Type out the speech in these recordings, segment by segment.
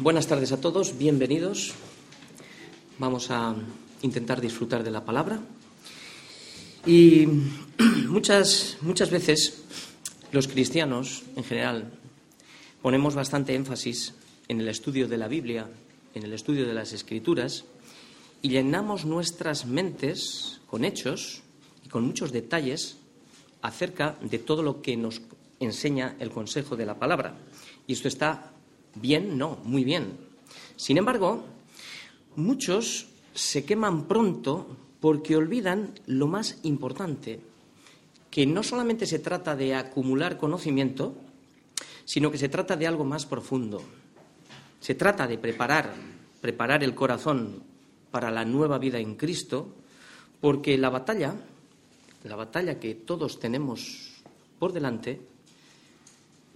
Buenas tardes a todos, bienvenidos. Vamos a intentar disfrutar de la palabra. Y muchas, muchas veces los cristianos, en general, ponemos bastante énfasis en el estudio de la Biblia, en el estudio de las Escrituras, y llenamos nuestras mentes con hechos y con muchos detalles acerca de todo lo que nos enseña el consejo de la palabra. Y esto está bien, no, muy bien. Sin embargo, muchos se queman pronto porque olvidan lo más importante, que no solamente se trata de acumular conocimiento, sino que se trata de algo más profundo. Se trata de preparar, preparar el corazón para la nueva vida en Cristo, porque la batalla, la batalla que todos tenemos por delante,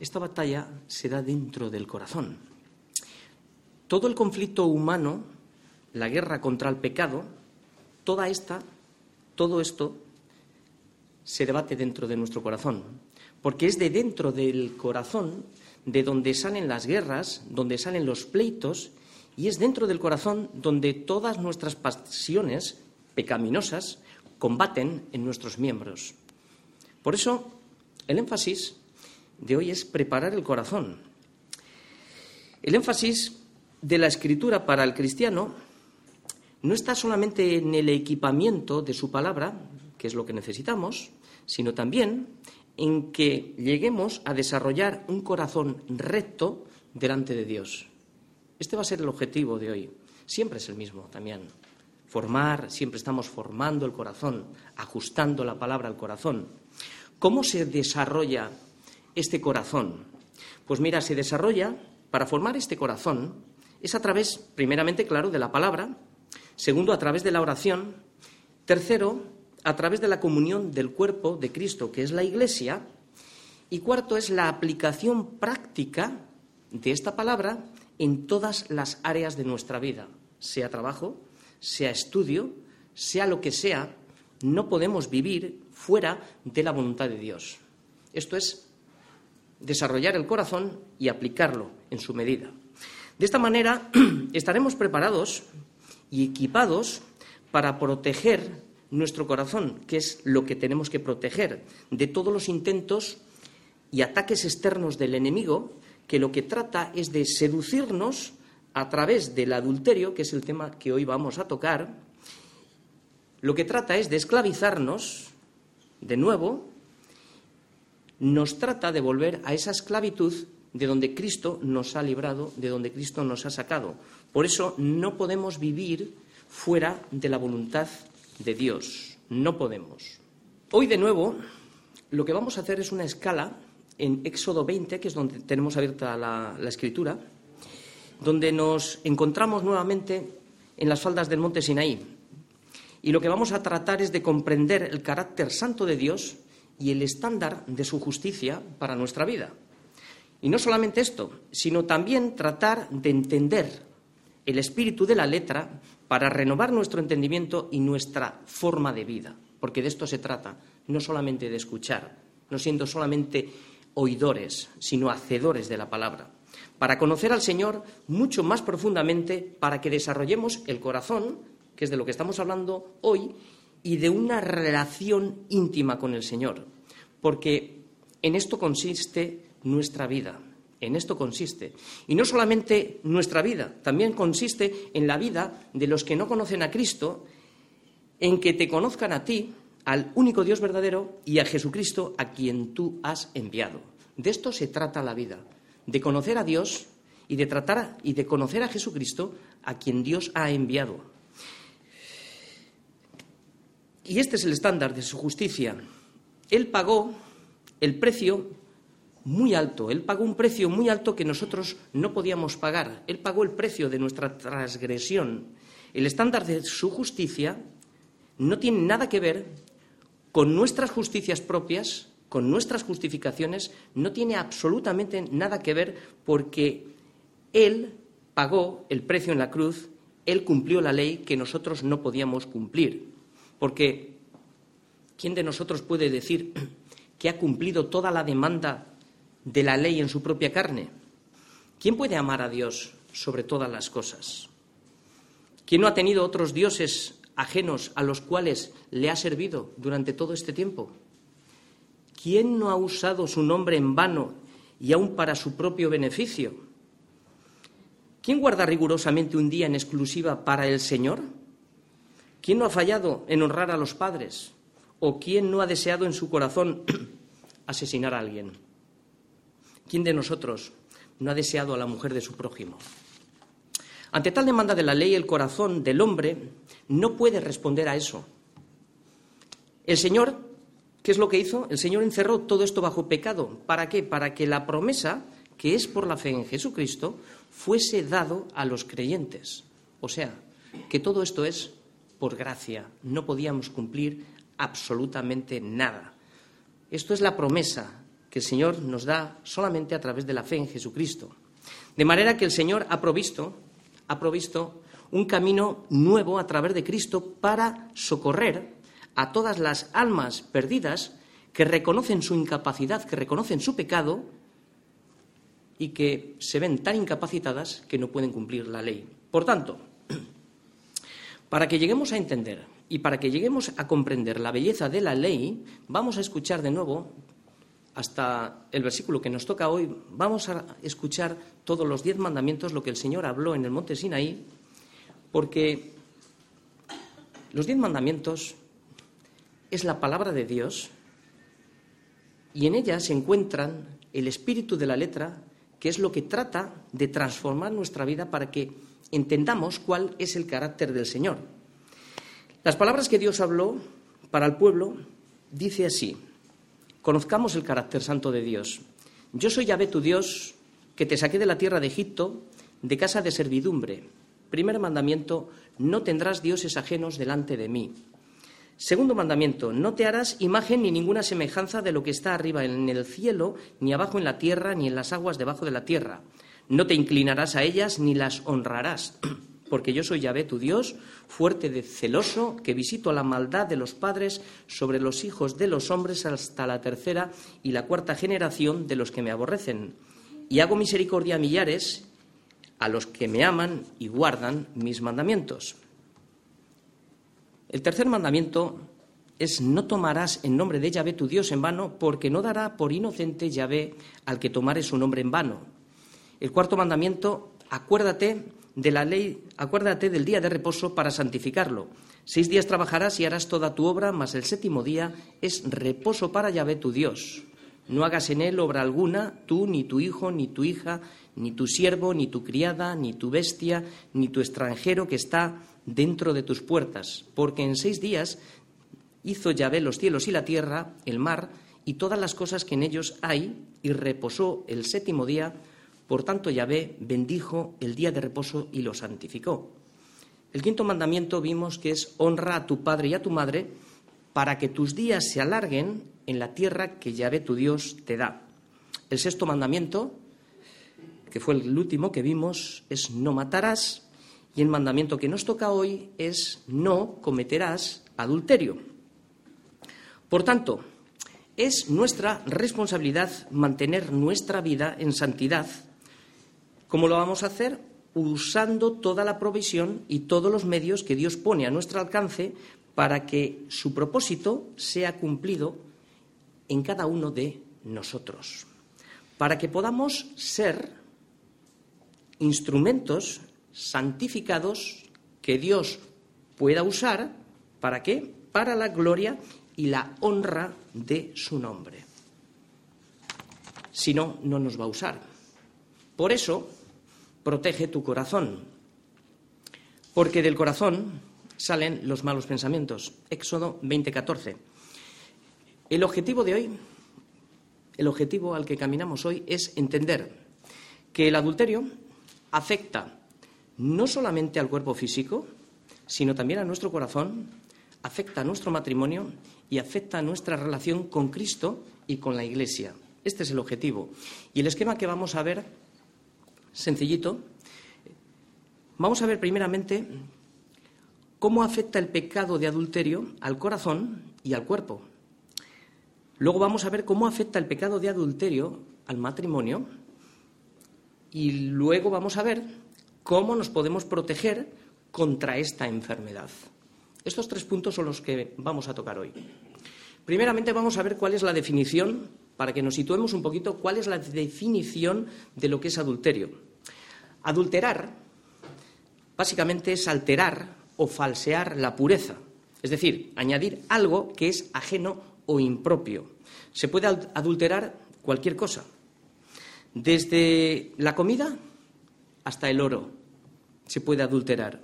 esta batalla se da dentro del corazón. Todo el conflicto humano, la guerra contra el pecado, toda esta, todo esto se debate dentro de nuestro corazón, porque es de dentro del corazón de donde salen las guerras, donde salen los pleitos, y es dentro del corazón donde todas nuestras pasiones pecaminosas combaten en nuestros miembros. Por eso, el énfasis de hoy es preparar el corazón. El énfasis de la escritura para el cristiano no está solamente en el equipamiento de su palabra, que es lo que necesitamos, sino también en que lleguemos a desarrollar un corazón recto delante de Dios. Este va a ser el objetivo de hoy. Siempre es el mismo también. Formar, siempre estamos formando el corazón, ajustando la palabra al corazón. ¿Cómo se desarrolla este corazón? Pues mira, se desarrolla, para formar este corazón, es a través, primeramente, claro, de la palabra, segundo, a través de la oración, tercero, a través de la comunión del cuerpo de Cristo, que es la Iglesia, y cuarto es la aplicación práctica de esta palabra en todas las áreas de nuestra vida, sea trabajo, sea estudio, sea lo que sea, no podemos vivir fuera de la voluntad de Dios. Esto es desarrollar el corazón y aplicarlo en su medida. De esta manera estaremos preparados y equipados para proteger nuestro corazón, que es lo que tenemos que proteger de todos los intentos y ataques externos del enemigo, que lo que trata es de seducirnos a través del adulterio, que es el tema que hoy vamos a tocar, lo que trata es de esclavizarnos de nuevo nos trata de volver a esa esclavitud de donde Cristo nos ha librado, de donde Cristo nos ha sacado. Por eso no podemos vivir fuera de la voluntad de Dios. No podemos. Hoy de nuevo lo que vamos a hacer es una escala en Éxodo 20, que es donde tenemos abierta la, escritura, donde nos encontramos nuevamente en las faldas del monte Sinaí. Y lo que vamos a tratar es de comprender el carácter santo de Dios y el estándar de su justicia para nuestra vida. Y no solamente esto, sino también tratar de entender el espíritu de la letra para renovar nuestro entendimiento y nuestra forma de vida, porque de esto se trata, no solamente de escuchar, no siendo solamente oidores, sino hacedores de la palabra, para conocer al Señor mucho más profundamente, para que desarrollemos el corazón, que es de lo que estamos hablando hoy, y de una relación íntima con el Señor, porque en esto consiste nuestra vida, en esto consiste. Y no solamente nuestra vida, también consiste en la vida de los que no conocen a Cristo, en que te conozcan a ti, al único Dios verdadero, y a Jesucristo a quien tú has enviado. De esto se trata la vida, de conocer a Dios y de tratar y de conocer a Jesucristo a quien Dios ha enviado. Y este es el estándar de su justicia. Él pagó el precio muy alto, Él pagó un precio muy alto que nosotros no podíamos pagar. Él pagó el precio de nuestra transgresión. El estándar de su justicia no tiene nada que ver con nuestras justicias propias, con nuestras justificaciones, no tiene absolutamente nada que ver porque Él pagó el precio en la cruz, Él cumplió la ley que nosotros no podíamos cumplir. Porque ¿quién de nosotros puede decir que ha cumplido toda la demanda de la ley en su propia carne? ¿Quién puede amar a Dios sobre todas las cosas. ¿Quién no ha tenido otros dioses ajenos a los cuales le ha servido durante todo este tiempo? ¿Quién no ha usado su nombre en vano y aún para su propio beneficio? ¿Quién guarda rigurosamente un día en exclusiva para el Señor? ¿Quién no ha fallado en honrar a los padres? ¿O quién no ha deseado en su corazón asesinar a alguien? ¿Quién de nosotros no ha deseado a la mujer de su prójimo? Ante tal demanda de la ley, el corazón del hombre no puede responder a eso. El Señor, ¿qué es lo que hizo? El Señor encerró todo esto bajo pecado. ¿Para qué? Para que la promesa, que es por la fe en Jesucristo, fuese dado a los creyentes. O sea, que todo esto es por gracia. No podíamos cumplir absolutamente nada. Esto es la promesa que el Señor nos da solamente a través de la fe en Jesucristo. De manera que el Señor ha provisto ha provisto un camino nuevo a través de Cristo para socorrer a todas las almas perdidas que reconocen su incapacidad, que reconocen su pecado y que se ven tan incapacitadas que no pueden cumplir la ley. Por tanto, para que lleguemos a entender y para que lleguemos a comprender la belleza de la ley, vamos a escuchar de nuevo hasta el versículo que nos toca hoy, vamos a escuchar todos los diez mandamientos, lo que el Señor habló en el monte Sinaí, porque los diez mandamientos es la palabra de Dios y en ella se encuentran el espíritu de la letra, que es lo que trata de transformar nuestra vida para que entendamos cuál es el carácter del Señor. Las palabras que Dios habló para el pueblo dice así, conozcamos el carácter santo de Dios. Yo soy Yahvé tu Dios, que te saqué de la tierra de Egipto, de casa de servidumbre. Primer mandamiento, no tendrás dioses ajenos delante de mí. Segundo mandamiento, no te harás imagen ni ninguna semejanza de lo que está arriba en el cielo, ni abajo en la tierra, ni en las aguas debajo de la tierra. No te inclinarás a ellas ni las honrarás. porque yo soy Yahvé tu Dios, fuerte de celoso, que visito la maldad de los padres sobre los hijos de los hombres hasta la tercera y la cuarta generación de los que me aborrecen. Y hago misericordia a millares, a los que me aman y guardan mis mandamientos. El tercer mandamiento es no tomarás en nombre de Yahvé tu Dios en vano, porque no dará por inocente Yahvé al que tomare su nombre en vano. El cuarto mandamiento, acuérdate de la ley, acuérdate del día de reposo para santificarlo. Seis días trabajarás y harás toda tu obra, mas el séptimo día es reposo para Yahvé tu Dios. No hagas en él obra alguna, tú, ni tu hijo, ni tu hija, ni tu siervo, ni tu criada, ni tu bestia, ni tu extranjero que está dentro de tus puertas, porque en seis días hizo Yahvé los cielos y la tierra, el mar, y todas las cosas que en ellos hay, y reposó el séptimo día, por tanto, Yahvé bendijo el día de reposo y lo santificó. El quinto mandamiento vimos que es honra a tu padre y a tu madre para que tus días se alarguen en la tierra que Yahvé tu Dios te da. El sexto mandamiento, que fue el último que vimos, es no matarás. Y el mandamiento que nos toca hoy es no cometerás adulterio. Por tanto, es nuestra responsabilidad mantener nuestra vida en santidad ¿Cómo lo vamos a hacer? Usando toda la provisión y todos los medios que Dios pone a nuestro alcance para que su propósito sea cumplido en cada uno de nosotros. Para que podamos ser instrumentos santificados que Dios pueda usar, ¿para qué? Para la gloria y la honra de su nombre. Si no, no nos va a usar. Por eso, protege tu corazón, porque del corazón salen los malos pensamientos. Éxodo 20:14. El objetivo de hoy, el objetivo al que caminamos hoy es entender que el adulterio afecta no solamente al cuerpo físico, sino también a nuestro corazón, afecta a nuestro matrimonio y afecta a nuestra relación con Cristo y con la Iglesia. Este es el objetivo. Y el esquema que vamos a ver sencillito. Vamos a ver primeramente cómo afecta el pecado de adulterio al corazón y al cuerpo. Luego vamos a ver cómo afecta el pecado de adulterio al matrimonio. Y luego vamos a ver cómo nos podemos proteger contra esta enfermedad. Estos tres puntos son los que vamos a tocar hoy. Primeramente vamos a ver cuál es la definición, para que nos situemos un poquito, cuál es la definición de lo que es adulterio. Adulterar, básicamente, es alterar o falsear la pureza, es decir, añadir algo que es ajeno o impropio. Se puede adulterar cualquier cosa, desde la comida hasta el oro se puede adulterar.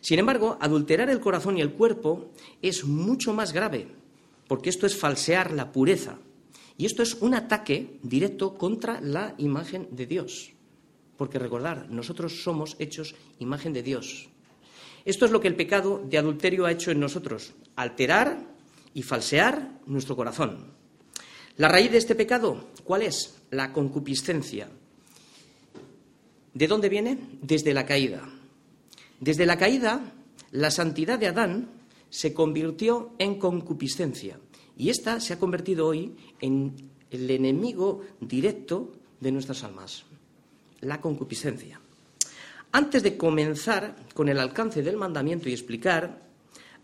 Sin embargo, adulterar el corazón y el cuerpo es mucho más grave, porque esto es falsear la pureza. Y esto es un ataque directo contra la imagen de Dios. Porque recordar, nosotros somos hechos imagen de Dios. Esto es lo que el pecado de adulterio ha hecho en nosotros, alterar y falsear nuestro corazón. La raíz de este pecado, ¿cuál es? La concupiscencia. ¿De dónde viene? Desde la caída. Desde la caída, la santidad de Adán se convirtió en concupiscencia y esta se ha convertido hoy en el enemigo directo de nuestras almas, la concupiscencia. Antes de comenzar con el alcance del mandamiento y explicar,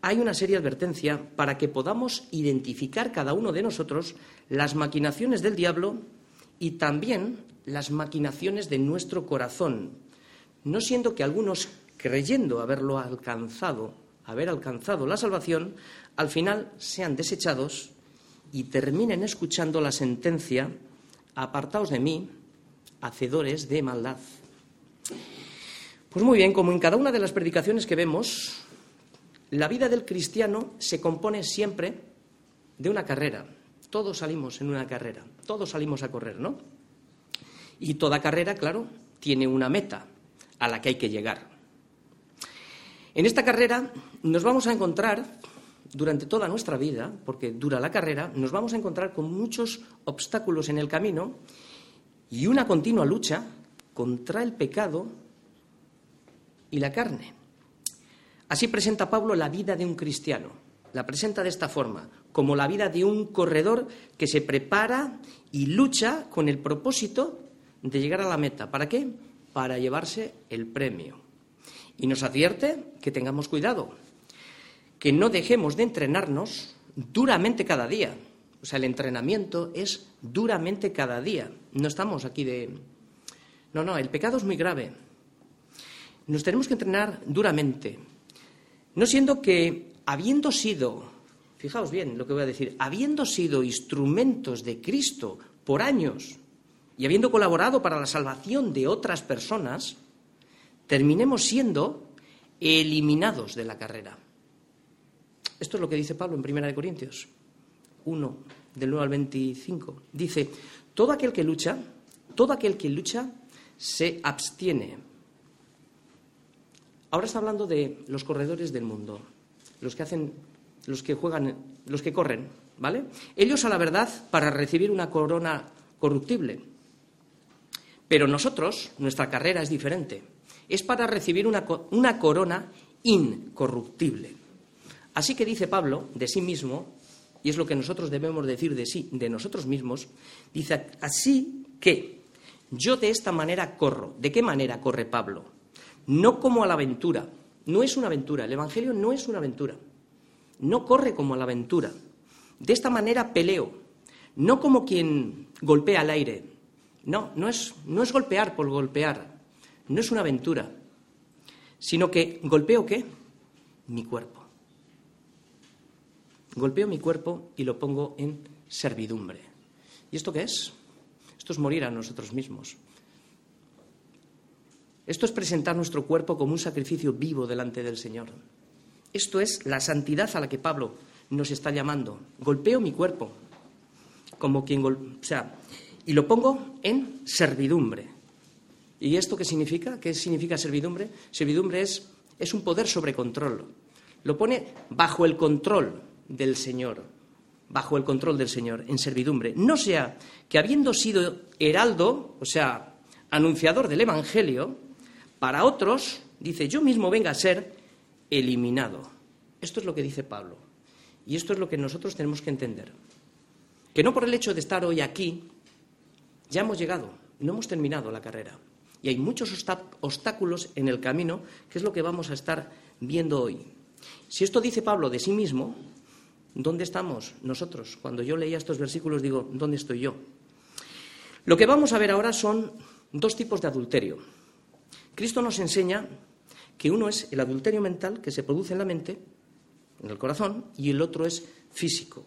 hay una seria advertencia para que podamos identificar cada uno de nosotros las maquinaciones del diablo y también las maquinaciones de nuestro corazón, no siendo que algunos creyendo haberlo alcanzado, haber alcanzado la salvación, al final sean desechados y terminen escuchando la sentencia, apartaos de mí, hacedores de maldad. Pues muy bien, como en cada una de las predicaciones que vemos, la vida del cristiano se compone siempre de una carrera. Todos salimos en una carrera, todos salimos a correr, ¿no? Y toda carrera, claro, tiene una meta a la que hay que llegar. En esta carrera nos vamos a encontrar, durante toda nuestra vida, porque dura la carrera, nos vamos a encontrar con muchos obstáculos en el camino y una continua lucha contra el pecado y la carne. Así presenta Pablo la vida de un cristiano. La presenta de esta forma, como la vida de un corredor que se prepara y lucha con el propósito de llegar a la meta. ¿Para qué? Para llevarse el premio. Y nos advierte que tengamos cuidado, que no dejemos de entrenarnos duramente cada día. O sea, el entrenamiento es duramente cada día. No estamos aquí de... No, no, el pecado es muy grave. Nos tenemos que entrenar duramente. No siendo que, habiendo sido, fijaos bien lo que voy a decir, habiendo sido instrumentos de Cristo por años y habiendo colaborado para la salvación de otras personas, terminemos siendo eliminados de la carrera. Esto es lo que dice Pablo en 1 Corintios 1, del 9 al 25. Dice, todo aquel que lucha, todo aquel que lucha se abstiene. Ahora está hablando de los corredores del mundo, los que hacen, los que juegan, los que corren, ¿vale? Ellos a la verdad para recibir una corona corruptible. Pero nosotros, nuestra carrera es diferente es para recibir una, corona incorruptible. Así que dice Pablo de sí mismo, y es lo que nosotros debemos decir de sí, de nosotros mismos, dice así que yo de esta manera corro. ¿De qué manera corre Pablo? No como a la aventura. No es una aventura. El Evangelio no es una aventura. No corre como a la aventura. De esta manera peleo. No como quien golpea al aire. No, no es, no es golpear por golpear no es una aventura, sino que golpeo qué? Mi cuerpo. Golpeo mi cuerpo y lo pongo en servidumbre. ¿Y esto qué es? Esto es morir a nosotros mismos. Esto es presentar nuestro cuerpo como un sacrificio vivo delante del Señor. Esto es la santidad a la que Pablo nos está llamando. Golpeo mi cuerpo como quien, o sea, y lo pongo en servidumbre. ¿Y esto qué significa? ¿Qué significa servidumbre? Servidumbre es, es un poder sobre control. Lo pone bajo el control del Señor, bajo el control del Señor, en servidumbre. No sea que habiendo sido heraldo, o sea, anunciador del Evangelio, para otros, dice, yo mismo venga a ser eliminado. Esto es lo que dice Pablo. Y esto es lo que nosotros tenemos que entender. Que no por el hecho de estar hoy aquí, ya hemos llegado, no hemos terminado la carrera. y hay muchos obstáculos en el camino, que es lo que vamos a estar viendo hoy. Si esto dice Pablo de sí mismo, ¿dónde estamos nosotros? Cuando yo leía estos versículos digo, ¿dónde estoy yo? Lo que vamos a ver ahora son dos tipos de adulterio. Cristo nos enseña que uno es el adulterio mental que se produce en la mente, en el corazón, y el otro es físico.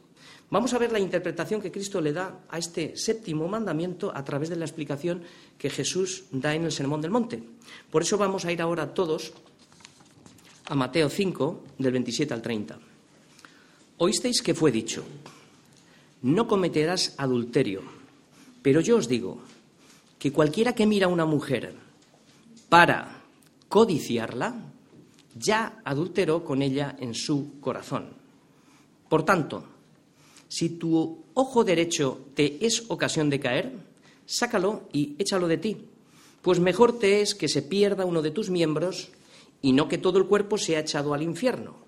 Vamos a ver la interpretación que Cristo le da a este séptimo mandamiento a través de la explicación que Jesús da en el Sermón del Monte. Por eso vamos a ir ahora todos a Mateo 5, del 27 al 30. Oísteis que fue dicho, no cometerás adulterio, pero yo os digo que cualquiera que mira a una mujer para codiciarla, ya adulteró con ella en su corazón. Por tanto, si tu ojo derecho te es ocasión de caer, sácalo y échalo de ti, pues mejor te es que se pierda uno de tus miembros y no que todo el cuerpo sea echado al infierno.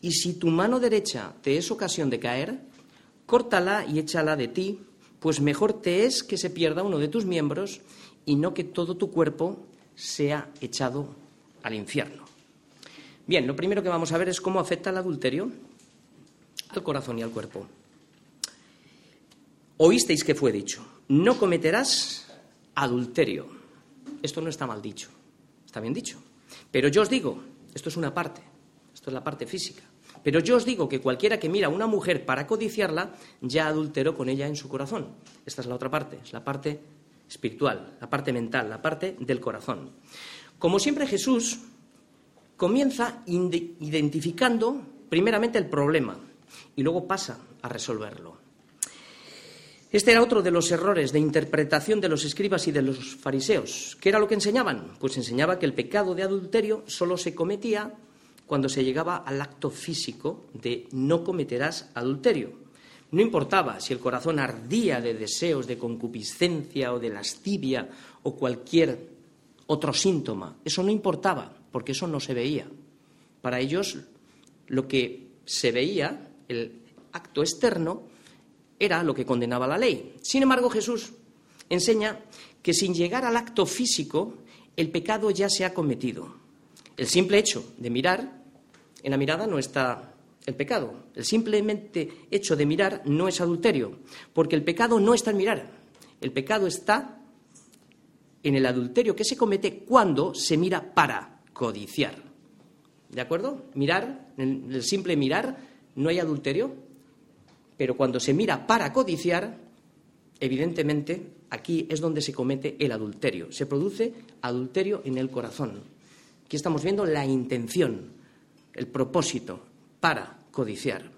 Y si tu mano derecha te es ocasión de caer, córtala y échala de ti, pues mejor te es que se pierda uno de tus miembros y no que todo tu cuerpo sea echado al infierno. Bien, lo primero que vamos a ver es cómo afecta el adulterio al corazón y al cuerpo. Oísteis que fue dicho, no cometerás adulterio. Esto no está mal dicho, está bien dicho. Pero yo os digo, esto es una parte, esto es la parte física. Pero yo os digo que cualquiera que mira a una mujer para codiciarla, ya adulteró con ella en su corazón. Esta es la otra parte, es la parte espiritual, la parte mental, la parte del corazón. Como siempre Jesús comienza identificando primeramente el problema, y luego pasa a resolverlo. Este era otro de los errores de interpretación de los escribas y de los fariseos. ¿Qué era lo que enseñaban? Pues enseñaba que el pecado de adulterio solo se cometía cuando se llegaba al acto físico de no cometerás adulterio. No importaba si el corazón ardía de deseos de concupiscencia o de lascivia o cualquier otro síntoma. Eso no importaba, porque eso no se veía. Para ellos lo que se veía el acto externo era lo que condenaba la ley. Sin embargo, Jesús enseña que sin llegar al acto físico, el pecado ya se ha cometido. El simple hecho de mirar, en la mirada no está el pecado. El simplemente hecho de mirar no es adulterio, porque el pecado no está en mirar. El pecado está en el adulterio que se comete cuando se mira para codiciar. ¿De acuerdo? Mirar, el simple mirar, no hay adulterio, pero cuando se mira para codiciar, evidentemente aquí es donde se comete el adulterio. Se produce adulterio en el corazón. Aquí estamos viendo la intención, el propósito para codiciar.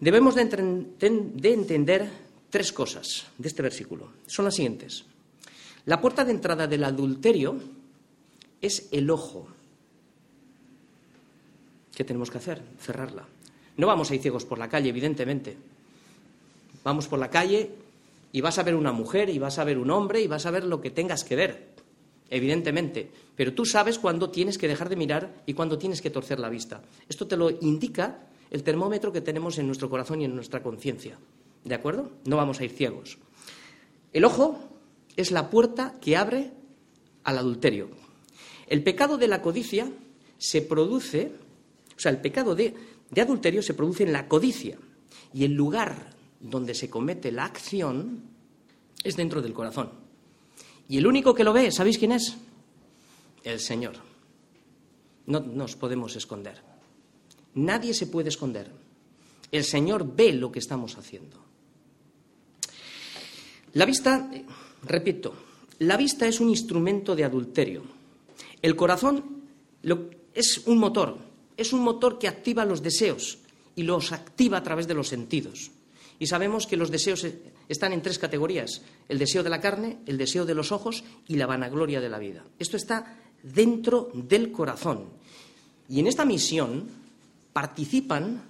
Debemos de, entender tres cosas de este versículo. Son las siguientes. La puerta de entrada del adulterio es el ojo. ¿Qué tenemos que hacer? Cerrarla. No vamos a ir ciegos por la calle, evidentemente. Vamos por la calle y vas a ver una mujer y vas a ver un hombre y vas a ver lo que tengas que ver, evidentemente. Pero tú sabes cuándo tienes que dejar de mirar y cuándo tienes que torcer la vista. Esto te lo indica el termómetro que tenemos en nuestro corazón y en nuestra conciencia. ¿De acuerdo? No vamos a ir ciegos. El ojo es la puerta que abre al adulterio. El pecado de la codicia se produce, o sea, el pecado de, de adulterio se produce en la codicia y el lugar donde se comete la acción es dentro del corazón. Y el único que lo ve, ¿sabéis quién es? El Señor. No nos podemos esconder. Nadie se puede esconder. El Señor ve lo que estamos haciendo. La vista, repito, la vista es un instrumento de adulterio. El corazón es un motor, es un motor que activa los deseos y los activa a través de los sentidos. Y sabemos que los deseos están en tres categorías, el deseo de la carne, el deseo de los ojos y la vanagloria de la vida. Esto está dentro del corazón. Y en esta misión participan,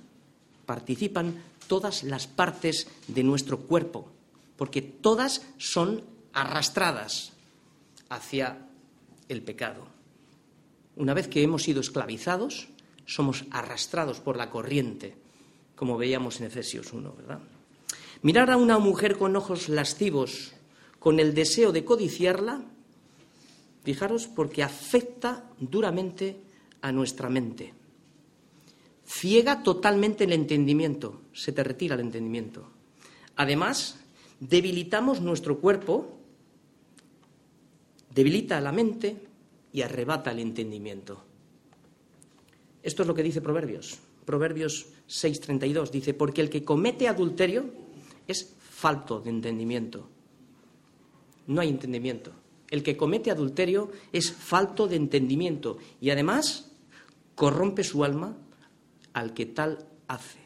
participan todas las partes de nuestro cuerpo, porque todas son arrastradas hacia el pecado. Una vez que hemos sido esclavizados, somos arrastrados por la corriente, como veíamos en Efesios 1, ¿verdad? Mirar a una mujer con ojos lascivos, con el deseo de codiciarla, Fijaros porque afecta duramente a nuestra mente. Ciega totalmente el entendimiento, se te retira el entendimiento. Además, debilitamos nuestro cuerpo, debilita la mente y arrebata el entendimiento. Esto es lo que dice Proverbios. Proverbios 6:32 dice, porque el que comete adulterio es falto de entendimiento. No hay entendimiento. El que comete adulterio es falto de entendimiento y además corrompe su alma al que tal hace.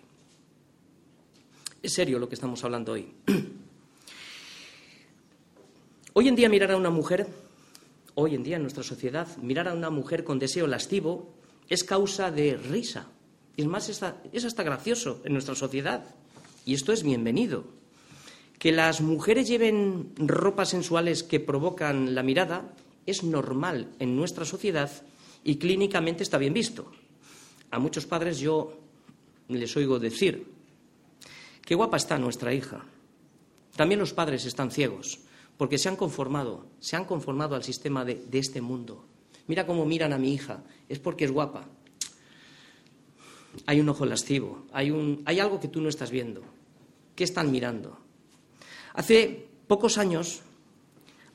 Es serio lo que estamos hablando hoy. Hoy en día mirar a una mujer, hoy en día en nuestra sociedad, mirar a una mujer con deseo lascivo es causa de risa. Es más, es hasta gracioso en nuestra sociedad. Y esto es bienvenido. Que las mujeres lleven ropas sensuales que provocan la mirada es normal en nuestra sociedad y clínicamente está bien visto. A muchos padres yo les oigo decir, qué guapa está nuestra hija. También los padres están ciegos, porque se han conformado, se han conformado al sistema de, de este mundo. Mira cómo miran a mi hija, es porque es guapa. Hay un ojo lascivo, hay, un, hay algo que tú no estás viendo. ¿Qué están mirando? Hace pocos años,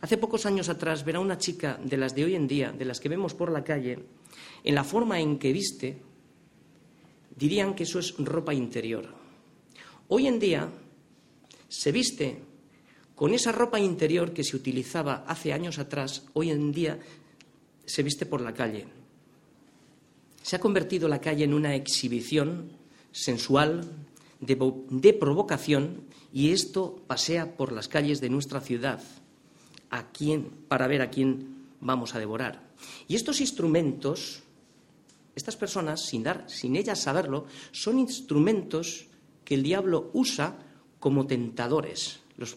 hace pocos años atrás, ver a una chica de las de hoy en día, de las que vemos por la calle, en la forma en que viste, dirían que eso es ropa interior. Hoy en día se viste con esa ropa interior que se utilizaba hace años atrás, hoy en día se viste por la calle. Se ha convertido la calle en una exhibición sensual, de, provocación, y esto pasea por las calles de nuestra ciudad a quién, para ver a quién vamos a devorar. Y estos instrumentos, estas personas, sin, dar, sin ellas saberlo, son instrumentos que el diablo usa como tentadores. Los,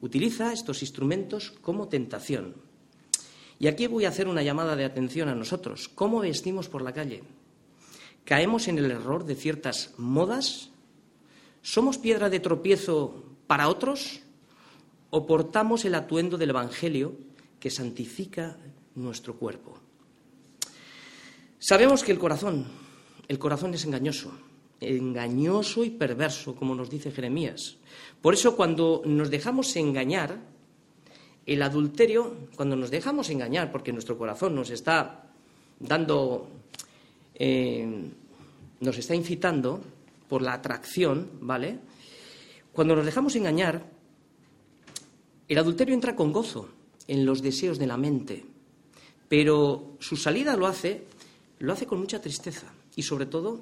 utiliza estos instrumentos como tentación. Y aquí voy a hacer una llamada de atención a nosotros. ¿Cómo vestimos por la calle? ¿Caemos en el error de ciertas modas? ¿Somos piedra de tropiezo para otros? ¿O portamos el atuendo del Evangelio que santifica nuestro cuerpo? Sabemos que el corazón, el corazón es engañoso, engañoso y perverso, como nos dice Jeremías. Por eso cuando nos dejamos engañar, el adulterio, cuando nos dejamos engañar, porque nuestro corazón nos está dando, eh, nos está incitando por la atracción, ¿vale? Cuando nos dejamos engañar, el adulterio entra con gozo en los deseos de la mente, pero su salida lo hace, lo hace con mucha tristeza y sobre todo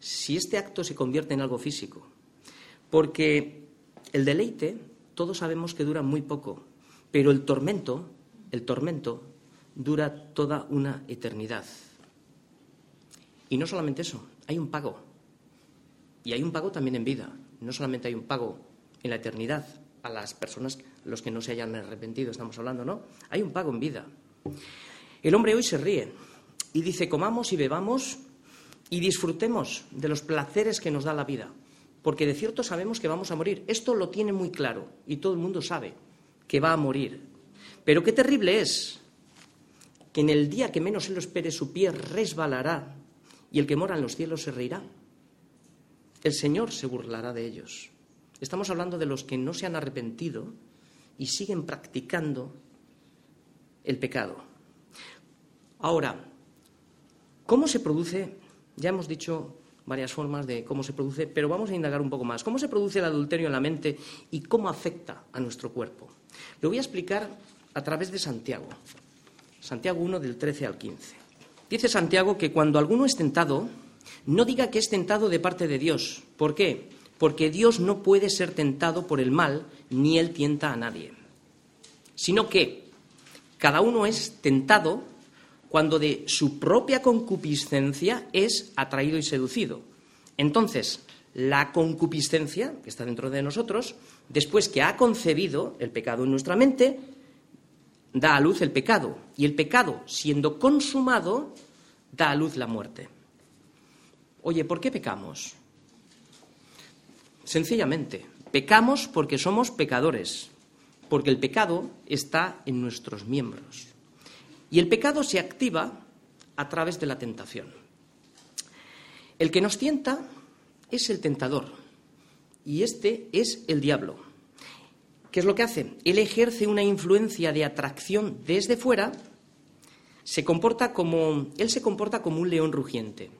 si este acto se convierte en algo físico, porque el deleite todos sabemos que dura muy poco pero el tormento, el tormento dura toda una eternidad. Y no solamente eso, hay un pago. Y hay un pago también en vida. No solamente hay un pago en la eternidad a las personas, los que no se hayan arrepentido, estamos hablando, ¿no? Hay un pago en vida. El hombre hoy se ríe y dice, comamos y bebamos y disfrutemos de los placeres que nos da la vida, porque de cierto sabemos que vamos a morir. Esto lo tiene muy claro y todo el mundo sabe que va a morir. Pero qué terrible es que en el día que menos se lo espere su pie resbalará y el que mora en los cielos se reirá. El Señor se burlará de ellos. Estamos hablando de los que no se han arrepentido y siguen practicando el pecado. Ahora, ¿cómo se produce? Ya hemos dicho varias formas de cómo se produce, pero vamos a indagar un poco más. ¿Cómo se produce el adulterio en la mente y cómo afecta a nuestro cuerpo? Lo voy a explicar a través de Santiago. Santiago 1 del 13 al 15. Dice Santiago que cuando alguno es tentado, no diga que es tentado de parte de Dios. ¿Por qué? Porque Dios no puede ser tentado por el mal, ni él tienta a nadie. Sino que cada uno es tentado cuando de su propia concupiscencia es atraído y seducido. Entonces, la concupiscencia, que está dentro de nosotros, después que ha concebido el pecado en nuestra mente, da a luz el pecado. Y el pecado, siendo consumado, da a luz la muerte. Oye, ¿por qué pecamos? Sencillamente, pecamos porque somos pecadores. porque el pecado está en nuestros miembros. Y el pecado se activa a través de la tentación. El que nos tienta es el tentador y este es el diablo. ¿Qué es lo que hace? Él ejerce una influencia de atracción desde fuera, se comporta como, él se comporta como un león rugiente.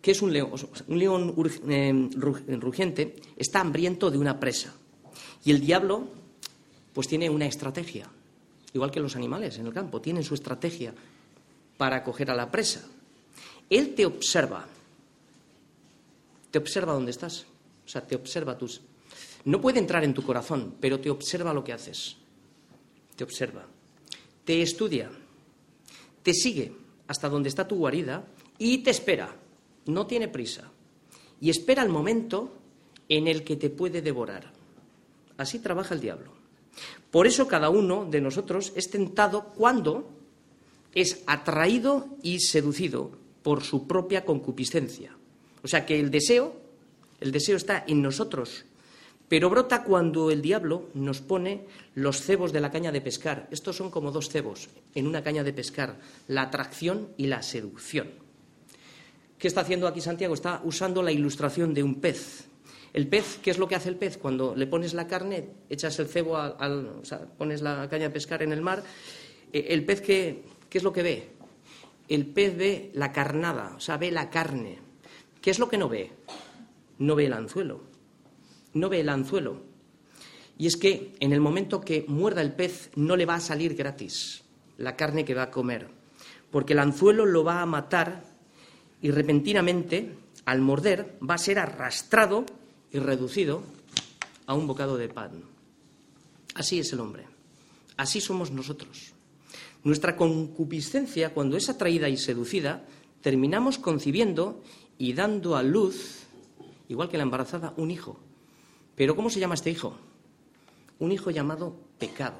¿Qué es un león? Un león eh, rugiente está hambriento de una presa. Y el diablo, pues tiene una estrategia, igual que los animales en el campo, tienen su estrategia para coger a la presa. Él te observa, te observa dónde estás, o sea, te observa tus... No puede entrar en tu corazón, pero te observa lo que haces, te observa, te estudia, te sigue hasta donde está tu guarida y te espera, no tiene prisa, y espera el momento en el que te puede devorar. Así trabaja el diablo. Por eso cada uno de nosotros es tentado cuando es atraído y seducido por su propia concupiscencia. O sea que el deseo, el deseo está en nosotros, pero brota cuando el diablo nos pone los cebos de la caña de pescar. Estos son como dos cebos en una caña de pescar, la atracción y la seducción. ¿Qué está haciendo aquí Santiago? Está usando la ilustración de un pez. El pez, ¿qué es lo que hace el pez? Cuando le pones la carne, echas el cebo, al, o sea, pones la caña de pescar en el mar, eh, el pez que ¿Qué es lo que ve? El pez ve la carnada, o sea, ve la carne. ¿Qué es lo que no ve? No ve el anzuelo. No ve el anzuelo. Y es que en el momento que muerda el pez no le va a salir gratis la carne que va a comer, porque el anzuelo lo va a matar y repentinamente, al morder, va a ser arrastrado y reducido a un bocado de pan. Así es el hombre. Así somos nosotros. Nuestra concupiscencia, cuando es atraída y seducida, terminamos concibiendo y dando a luz, igual que la embarazada, un hijo. Pero ¿cómo se llama este hijo? Un hijo llamado pecado.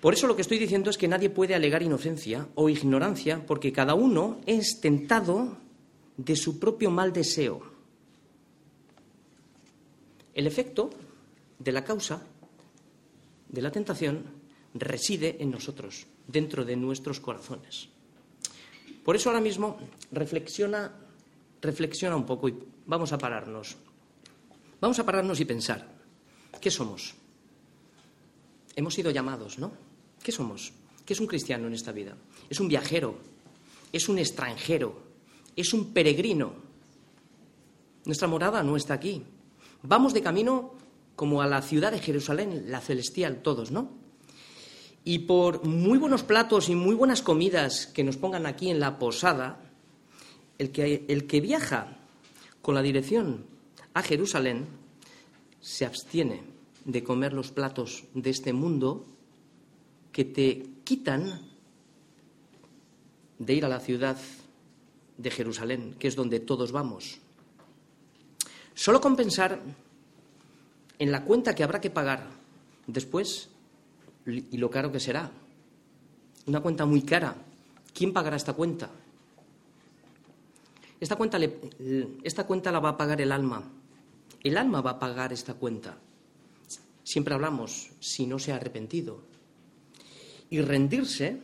Por eso lo que estoy diciendo es que nadie puede alegar inocencia o ignorancia, porque cada uno es tentado de su propio mal deseo. El efecto de la causa de la tentación reside en nosotros, dentro de nuestros corazones. Por eso ahora mismo reflexiona, reflexiona un poco y vamos a pararnos. Vamos a pararnos y pensar, ¿qué somos? Hemos sido llamados, ¿no? ¿Qué somos? ¿Qué es un cristiano en esta vida? Es un viajero, es un extranjero, es un peregrino. Nuestra morada no está aquí. Vamos de camino como a la ciudad de Jerusalén, la celestial, todos, ¿no? Y por muy buenos platos y muy buenas comidas que nos pongan aquí en la posada, el que, el que viaja con la dirección a Jerusalén se abstiene de comer los platos de este mundo que te quitan de ir a la ciudad de Jerusalén, que es donde todos vamos. Solo con pensar en la cuenta que habrá que pagar después y lo caro que será. Una cuenta muy cara. ¿Quién pagará esta cuenta? Esta cuenta, esta cuenta la va a pagar el alma. El alma va a pagar esta cuenta. Siempre hablamos si no se ha arrepentido. Y rendirse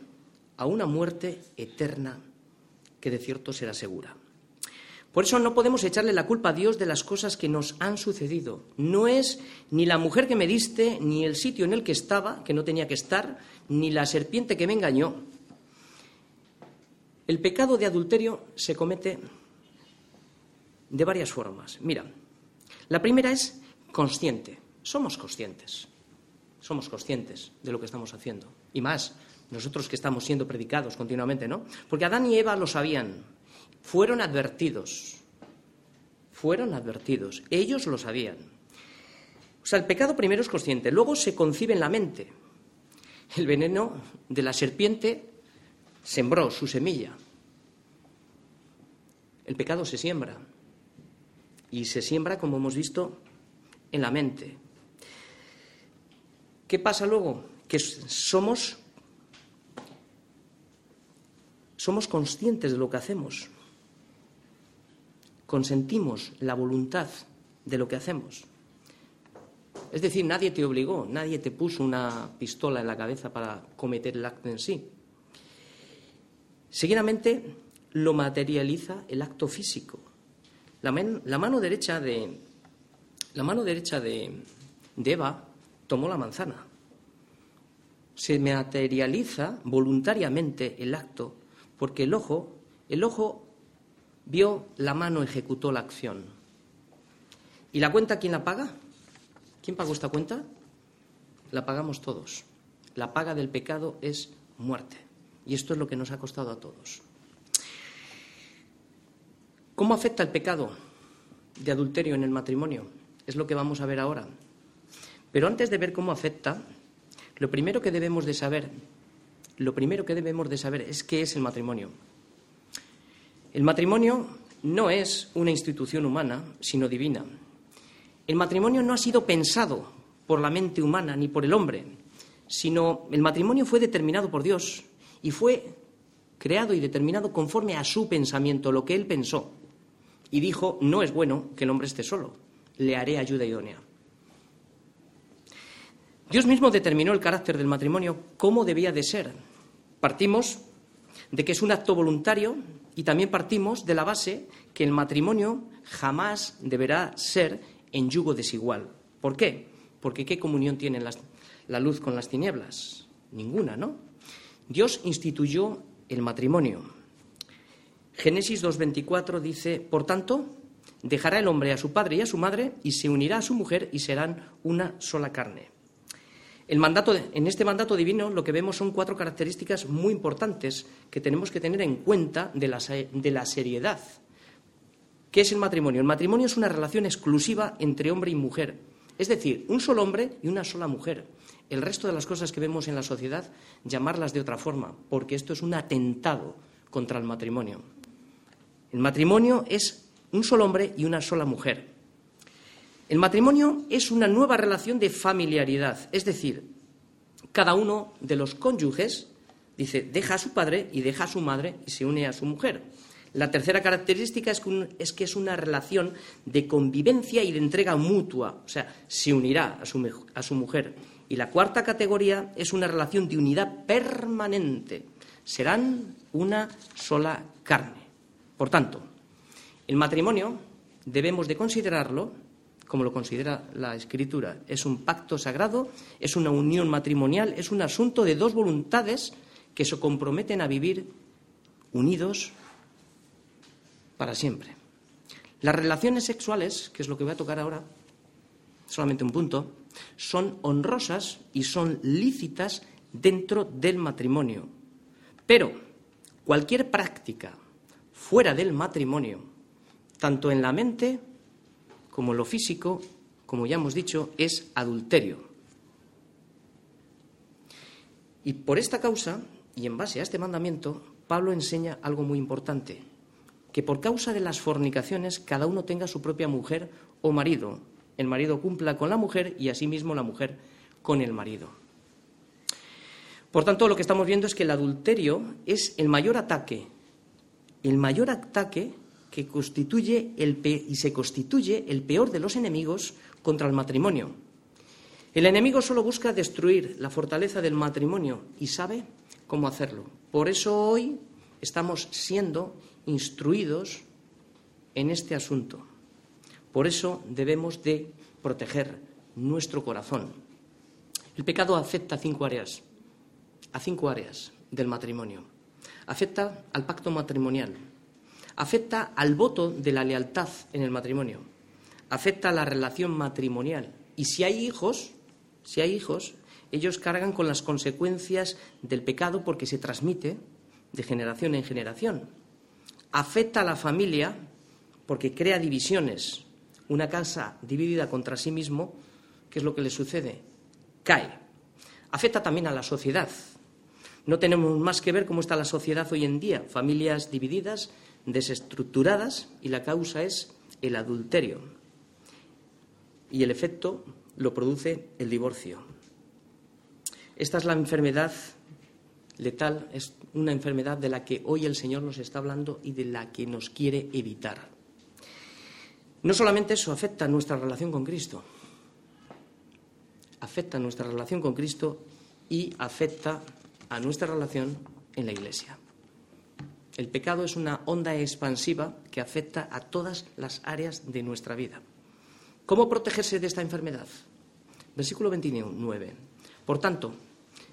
a una muerte eterna que de cierto será segura. Por eso no podemos echarle la culpa a Dios de las cosas que nos han sucedido. No es ni la mujer que me diste, ni el sitio en el que estaba, que no tenía que estar, ni la serpiente que me engañó. El pecado de adulterio se comete de varias formas. Mira, la primera es consciente. Somos conscientes. Somos conscientes de lo que estamos haciendo. Y más, nosotros que estamos siendo predicados continuamente, ¿no? Porque Adán y Eva lo sabían fueron advertidos. Fueron advertidos. Ellos lo sabían. O sea, el pecado primero es consciente, luego se concibe en la mente. El veneno de la serpiente sembró su semilla. El pecado se siembra. Y se siembra, como hemos visto, en la mente. ¿Qué pasa luego? Que somos, somos conscientes de lo que hacemos consentimos la voluntad de lo que hacemos. Es decir, nadie te obligó, nadie te puso una pistola en la cabeza para cometer el acto en sí. Seguidamente lo materializa el acto físico. La, mano derecha de de Eva tomó la manzana. Se materializa voluntariamente el acto porque el ojo, el ojo vio la mano ejecutó la acción. ¿Y la cuenta quién la paga? ¿Quién pagó esta cuenta? La pagamos todos. La paga del pecado es muerte. Y esto es lo que nos ha costado a todos. ¿Cómo afecta el pecado de adulterio en el matrimonio? Es lo que vamos a ver ahora. Pero antes de ver cómo afecta, lo primero que debemos de saber, lo primero que debemos de saber es qué es el matrimonio. El matrimonio no es una institución humana, sino divina. El matrimonio no ha sido pensado por la mente humana ni por el hombre, sino el matrimonio fue determinado por Dios y fue creado y determinado conforme a su pensamiento, lo que él pensó. Y dijo, no es bueno que el hombre esté solo, le haré ayuda idónea. Dios mismo determinó el carácter del matrimonio, cómo debía de ser. Partimos de que es un acto voluntario y también partimos de la base que el matrimonio jamás deberá ser en yugo desigual. ¿Por qué? Porque ¿qué comunión tiene la luz con las tinieblas? Ninguna, ¿no? Dios instituyó el matrimonio. Génesis 2.24 dice, por tanto, dejará el hombre a su padre y a su madre y se unirá a su mujer y serán una sola carne. El mandato, en este mandato divino lo que vemos son cuatro características muy importantes que tenemos que tener en cuenta de la, de la seriedad ¿Qué es el matrimonio? El matrimonio es una relación exclusiva entre hombre y mujer. Es decir, un solo hombre y una sola mujer. El resto de las cosas que vemos en la sociedad, llamarlas de otra forma, porque esto es un atentado contra el matrimonio. El matrimonio es un solo hombre y una sola mujer. El matrimonio es una nueva relación de familiaridad, es decir, cada uno de los cónyuges dice, deja a su padre y deja a su madre y se une a su mujer. La tercera característica es que, es una relación de convivencia y de entrega mutua, o sea, se unirá a su, a su mujer. Y la cuarta categoría es una relación de unidad permanente. Serán una sola carne. Por tanto, el matrimonio debemos de considerarlo, como lo considera la Escritura, es un pacto sagrado, es una unión matrimonial, es un asunto de dos voluntades que se comprometen a vivir unidos para siempre. Las relaciones sexuales, que es lo que voy a tocar ahora, solamente un punto, son honrosas y son lícitas dentro del matrimonio. Pero cualquier práctica fuera del matrimonio, tanto en la mente como lo físico, como ya hemos dicho, es adulterio. Y por esta causa, y en base a este mandamiento, Pablo enseña algo muy importante que por causa de las fornicaciones cada uno tenga su propia mujer o marido. El marido cumpla con la mujer y asimismo la mujer con el marido. Por tanto, lo que estamos viendo es que el adulterio es el mayor ataque, el mayor ataque que constituye el y se constituye el peor de los enemigos contra el matrimonio. El enemigo solo busca destruir la fortaleza del matrimonio y sabe cómo hacerlo. Por eso hoy estamos siendo instruidos en este asunto. Por eso debemos de proteger nuestro corazón. El pecado afecta a cinco áreas, a cinco áreas del matrimonio. Afecta al pacto matrimonial, afecta al voto de la lealtad en el matrimonio, afecta a la relación matrimonial. Y si hay hijos, si hay hijos, ellos cargan con las consecuencias del pecado porque se transmite de generación en generación afecta a la familia porque crea divisiones. Una casa dividida contra sí mismo, ¿qué es lo que le sucede? Cae. Afecta también a la sociedad. No tenemos más que ver cómo está la sociedad hoy en día. Familias divididas, desestructuradas, y la causa es el adulterio. Y el efecto lo produce el divorcio. Esta es la enfermedad letal es una enfermedad de la que hoy el Señor nos está hablando y de la que nos quiere evitar. No solamente eso afecta nuestra relación con Cristo, afecta nuestra relación con Cristo y afecta a nuestra relación en la Iglesia. El pecado es una onda expansiva que afecta a todas las áreas de nuestra vida. ¿Cómo protegerse de esta enfermedad? Versículo 29. Por tanto,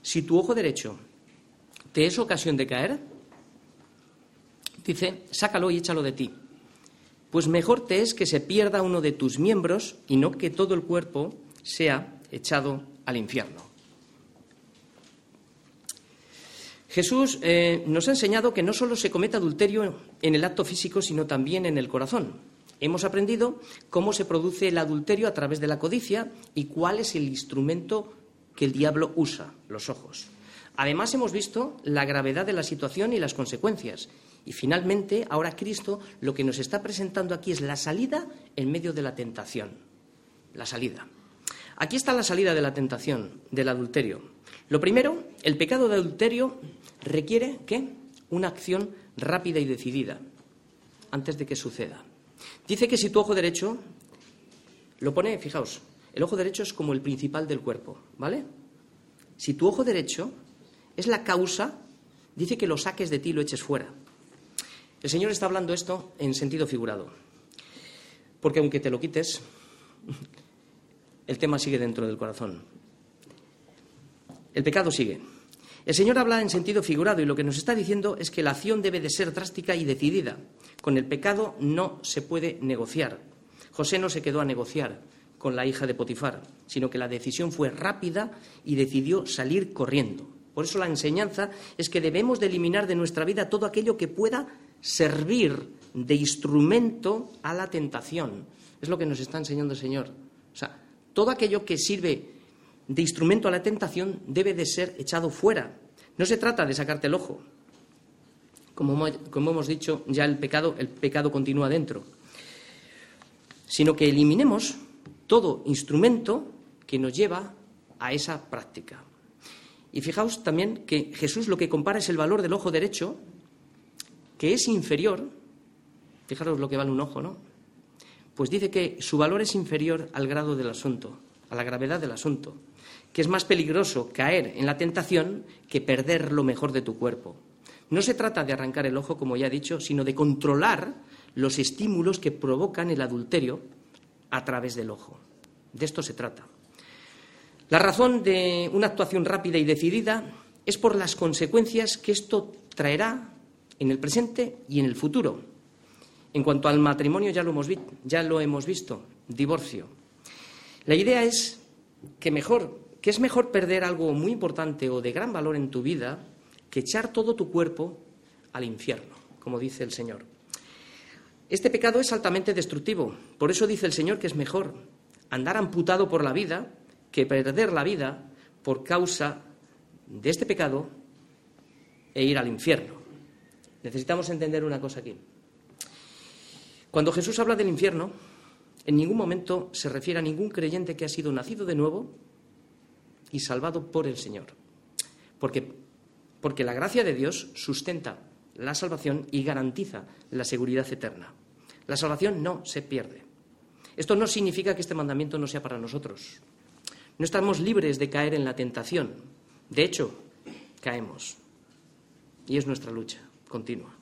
si tu ojo derecho te es ocasión de caer, dice, sácalo y échalo de ti. Pues mejor te es que se pierda uno de tus miembros y no que todo el cuerpo sea echado al infierno. Jesús eh, nos ha enseñado que no solo se comete adulterio en el acto físico, sino también en el corazón. Hemos aprendido cómo se produce el adulterio a través de la codicia y cuál es el instrumento que el diablo usa, los ojos. Además, hemos visto la gravedad de la situación y las consecuencias. Y finalmente, ahora Cristo lo que nos está presentando aquí es la salida en medio de la tentación. La salida. Aquí está la salida de la tentación, del adulterio. Lo primero, el pecado de adulterio requiere ¿qué? Una acción rápida y decidida antes de que suceda. Dice que si tu ojo derecho lo pone, fijaos, el ojo derecho es como el principal del cuerpo, ¿vale? Si tu ojo derecho es la causa, dice que lo saques de ti y lo eches fuera. El Señor está hablando esto en sentido figurado. Porque aunque te lo quites, el tema sigue dentro del corazón. El pecado sigue. El Señor habla en sentido figurado y lo que nos está diciendo es que la acción debe de ser drástica y decidida. Con el pecado no se puede negociar. José no se quedó a negociar con la hija de Potifar, sino que la decisión fue rápida y decidió salir corriendo. Por eso la enseñanza es que debemos de eliminar de nuestra vida todo aquello que pueda servir de instrumento a la tentación. Es lo que nos está enseñando el Señor. O sea, todo aquello que sirve de instrumento a la tentación debe de ser echado fuera. No se trata de sacarte el ojo. Como, hemos dicho, ya el pecado, el pecado continúa dentro. Sino que eliminemos todo instrumento que nos lleva a esa práctica. Y fijaos también que Jesús lo que compara es el valor del ojo derecho, que es inferior, fijaros lo que vale un ojo, ¿no? Pues dice que su valor es inferior al grado del asunto, a la gravedad del asunto, que es más peligroso caer en la tentación que perder lo mejor de tu cuerpo. No se trata de arrancar el ojo, como ya he dicho, sino de controlar los estímulos que provocan el adulterio a través del ojo. De esto se trata. La razón de una actuación rápida y decidida es por las consecuencias que esto traerá en el presente y en el futuro. En cuanto al matrimonio ya lo hemos, visto, divorcio. La idea es que mejor, que es mejor perder algo muy importante o de gran valor en tu vida que echar todo tu cuerpo al infierno, como dice el Señor. Este pecado es altamente destructivo, por eso dice el Señor que es mejor andar amputado por la vida que perder la vida por causa de este pecado e ir al infierno. Necesitamos entender una cosa aquí. Cuando Jesús habla del infierno, en ningún momento se refiere a ningún creyente que ha sido nacido de nuevo y salvado por el Señor. Porque, porque la gracia de Dios sustenta la salvación y garantiza la seguridad eterna. La salvación no se pierde. Esto no significa que este mandamiento no sea para nosotros. No estamos libres de caer en la tentación. De hecho, caemos. Y es nuestra lucha continua.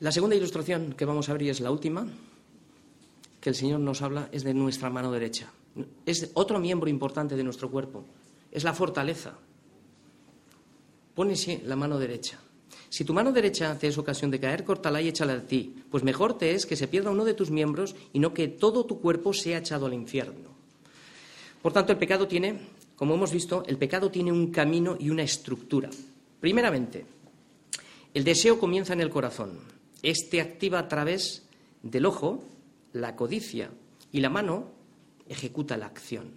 La segunda ilustración que vamos a y es la última, que el Señor nos habla, es de nuestra mano derecha. Es otro miembro importante de nuestro cuerpo. Es la fortaleza. Pónese la mano derecha. Si tu mano derecha te es ocasión de caer, córtala y échala de ti, pues mejor te es que se pierda uno de tus miembros y no que todo tu cuerpo sea echado al infierno. Por tanto, el pecado tiene, como hemos visto, el pecado tiene un camino y una estructura. Primeramente, el deseo comienza en el corazón. Este activa a través del ojo la codicia y la mano ejecuta la acción.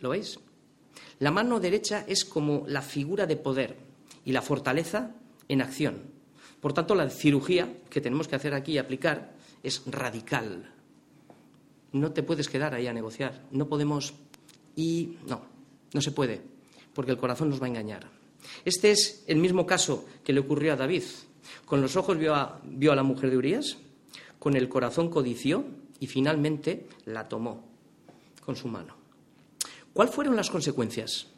¿Lo veis? La mano derecha es como la figura de poder y la fortaleza en acción. Por tanto, la cirugía que tenemos que hacer aquí y aplicar es radical. No te puedes quedar ahí a negociar. No podemos. Y no, no se puede, porque el corazón nos va a engañar. Este es el mismo caso que le ocurrió a David. Con los ojos vio a, vio a la mujer de Urias, con el corazón codició y finalmente la tomó con su mano. ¿Cuáles fueron las consecuencias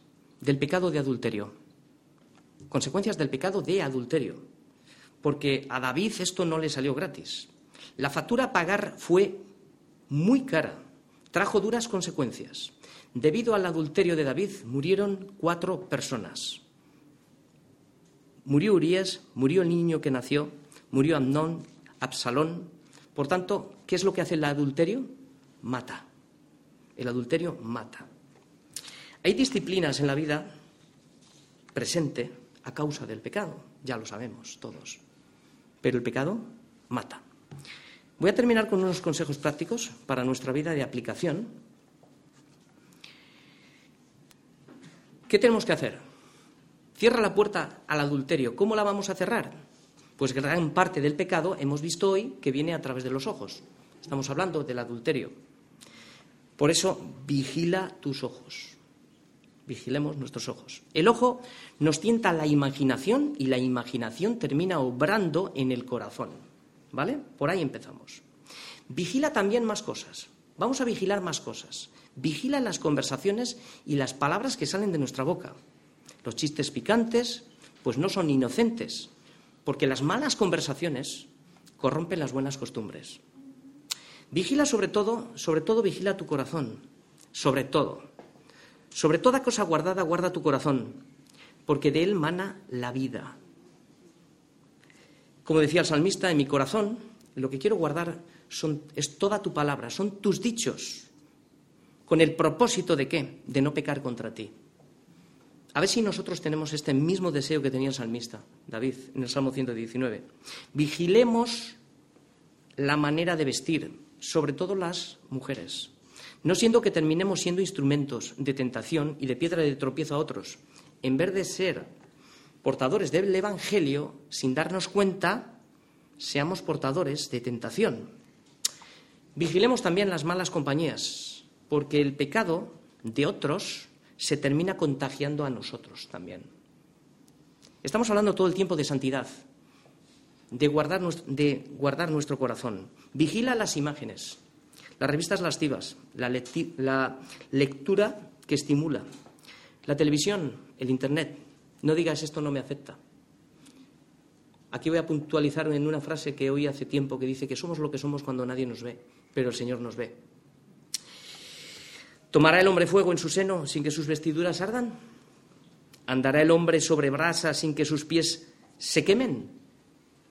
del pecado de adulterio? Consecuencias del pecado de adulterio. Porque a David esto no le salió gratis. La factura a pagar fue muy cara, trajo duras consecuencias. Debido al adulterio de David murieron cuatro personas. Murió Urias, murió el niño que nació, murió Amnón, Absalón. Por tanto, ¿qué es lo que hace el adulterio? Mata. El adulterio mata. Hay disciplinas en la vida presente a causa del pecado, ya lo sabemos todos. Pero el pecado mata. Voy a terminar con unos consejos prácticos para nuestra vida de aplicación. ¿Qué tenemos que hacer? Cierra la puerta al adulterio. ¿Cómo la vamos a cerrar? Pues gran parte del pecado hemos visto hoy que viene a través de los ojos. Estamos hablando del adulterio. Por eso, vigila tus ojos. Vigilemos nuestros ojos. El ojo nos tienta la imaginación y la imaginación termina obrando en el corazón. ¿Vale? Por ahí empezamos. Vigila también más cosas. Vamos a vigilar más cosas. Vigila las conversaciones y las palabras que salen de nuestra boca. Los chistes picantes, pues no son inocentes, porque las malas conversaciones corrompen las buenas costumbres. Vigila sobre todo, sobre todo vigila tu corazón, sobre todo. Sobre toda cosa guardada guarda tu corazón, porque de él mana la vida. Como decía el salmista, en mi corazón lo que quiero guardar son, es toda tu palabra, son tus dichos, con el propósito de qué? De no pecar contra ti. A ver si nosotros tenemos este mismo deseo que tenía el salmista, David, en el Salmo 119. Vigilemos la manera de vestir, sobre todo las mujeres, no siendo que terminemos siendo instrumentos de tentación y de piedra de tropiezo a otros. En vez de ser portadores del Evangelio, sin darnos cuenta, seamos portadores de tentación. Vigilemos también las malas compañías, porque el pecado de otros se termina contagiando a nosotros también. Estamos hablando todo el tiempo de santidad, de guardar, de guardar nuestro corazón. Vigila las imágenes, las revistas lascivas, la, lectura que estimula, la televisión, el Internet. No digas esto no me afecta. Aquí voy a puntualizar en una frase que oí hace tiempo que dice que somos lo que somos cuando nadie nos ve, pero el Señor nos ve. ¿Tomará el hombre fuego en su seno sin que sus vestiduras ardan? ¿Andará el hombre sobre brasa sin que sus pies se quemen?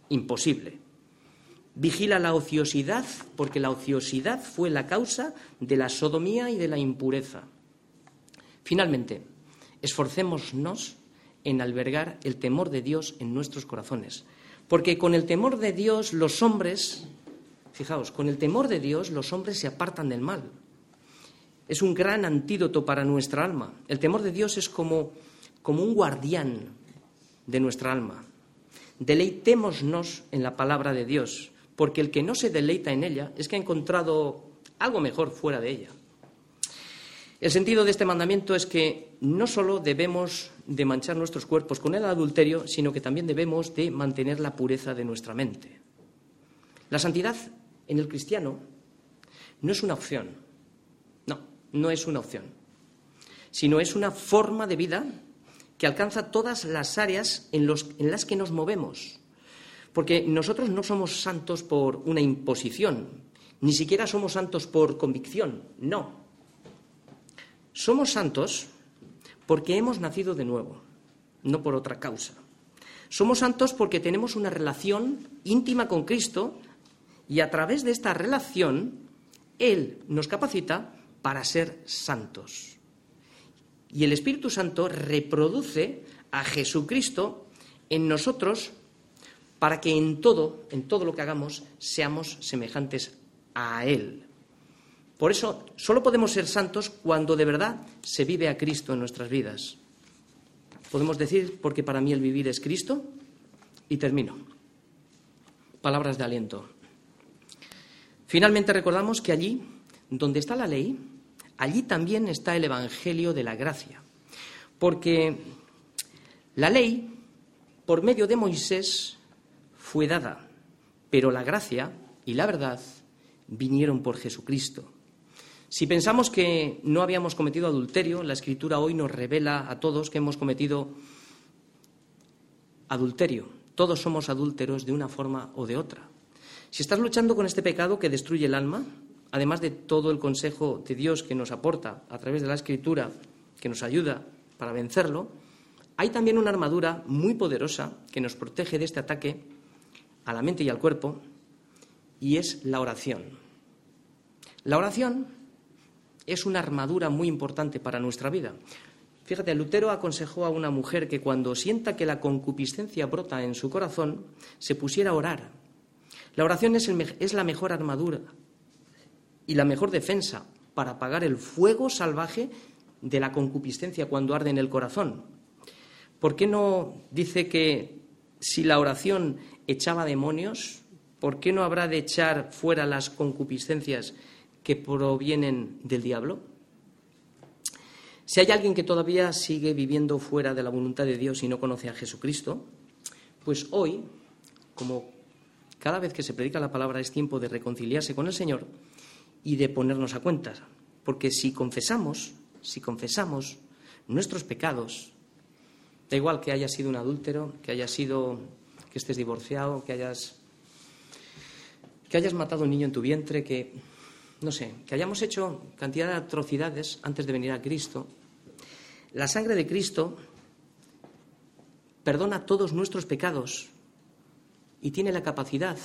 Imposible. Vigila la ociosidad, porque la ociosidad fue la causa de la sodomía y de la impureza. Finalmente, esforcémonos en albergar el temor de Dios en nuestros corazones, porque con el temor de Dios los hombres, fijaos, con el temor de Dios los hombres se apartan del mal es un gran antídoto para nuestra alma. El temor de Dios es como, como un guardián de nuestra alma. Deleitémonos en la palabra de Dios, porque el que no se deleita en ella es que ha encontrado algo mejor fuera de ella. El sentido de este mandamiento es que no solo debemos de manchar nuestros cuerpos con el adulterio, sino que también debemos de mantener la pureza de nuestra mente. La santidad en el cristiano no es una opción, no es una opción, sino es una forma de vida que alcanza todas las áreas en, las que nos movemos. Porque nosotros no somos santos por una imposición, ni siquiera somos santos por convicción, no. Somos santos porque hemos nacido de nuevo, no por otra causa. Somos santos porque tenemos una relación íntima con Cristo y a través de esta relación Él nos capacita para ser santos. Y el Espíritu Santo reproduce a Jesucristo en nosotros para que en todo, en todo lo que hagamos, seamos semejantes a Él. Por eso, solo podemos ser santos cuando de verdad se vive a Cristo en nuestras vidas. Podemos decir, porque para mí el vivir es Cristo, y termino. Palabras de aliento. Finalmente recordamos que allí, donde está la ley, allí también está el Evangelio de la gracia. Porque La ley, por medio de Moisés, fue dada, pero la gracia y la verdad vinieron por Jesucristo. Si pensamos que no habíamos cometido adulterio, la Escritura hoy nos revela a todos que hemos cometido adulterio. Todos somos adúlteros de una forma o de otra. Si estás luchando con este pecado que destruye el alma, además de todo el consejo de Dios que nos aporta a través de la Escritura, que nos ayuda para vencerlo, hay también una armadura muy poderosa que nos protege de este ataque a la mente y al cuerpo, y es la oración. La oración es una armadura muy importante para nuestra vida. Fíjate, Lutero aconsejó a una mujer que cuando sienta que la concupiscencia brota en su corazón, se pusiera a orar. La oración es, es la mejor armadura y la mejor defensa para apagar el fuego salvaje de la concupiscencia cuando arde en el corazón. ¿Por qué no dice que si la oración echaba demonios, ¿por qué no habrá de echar fuera las concupiscencias que provienen del diablo? Si hay alguien que todavía sigue viviendo fuera de la voluntad de Dios y no conoce a Jesucristo, pues hoy, como cada vez que se predica la palabra es tiempo de reconciliarse con el Señor y de ponernos a cuenta. Porque si confesamos, si confesamos nuestros pecados, da igual que hayas sido un adúltero, que hayas sido, que estés divorciado, que hayas, que hayas matado a un niño en tu vientre, que no sé, que hayamos hecho cantidad de atrocidades antes de venir a Cristo, la sangre de Cristo perdona todos nuestros pecados y tiene la capacidad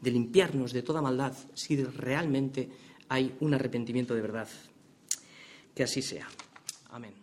de limpiarnos de toda maldad si realmente hay un arrepentimiento de verdad. Que así sea. Amén.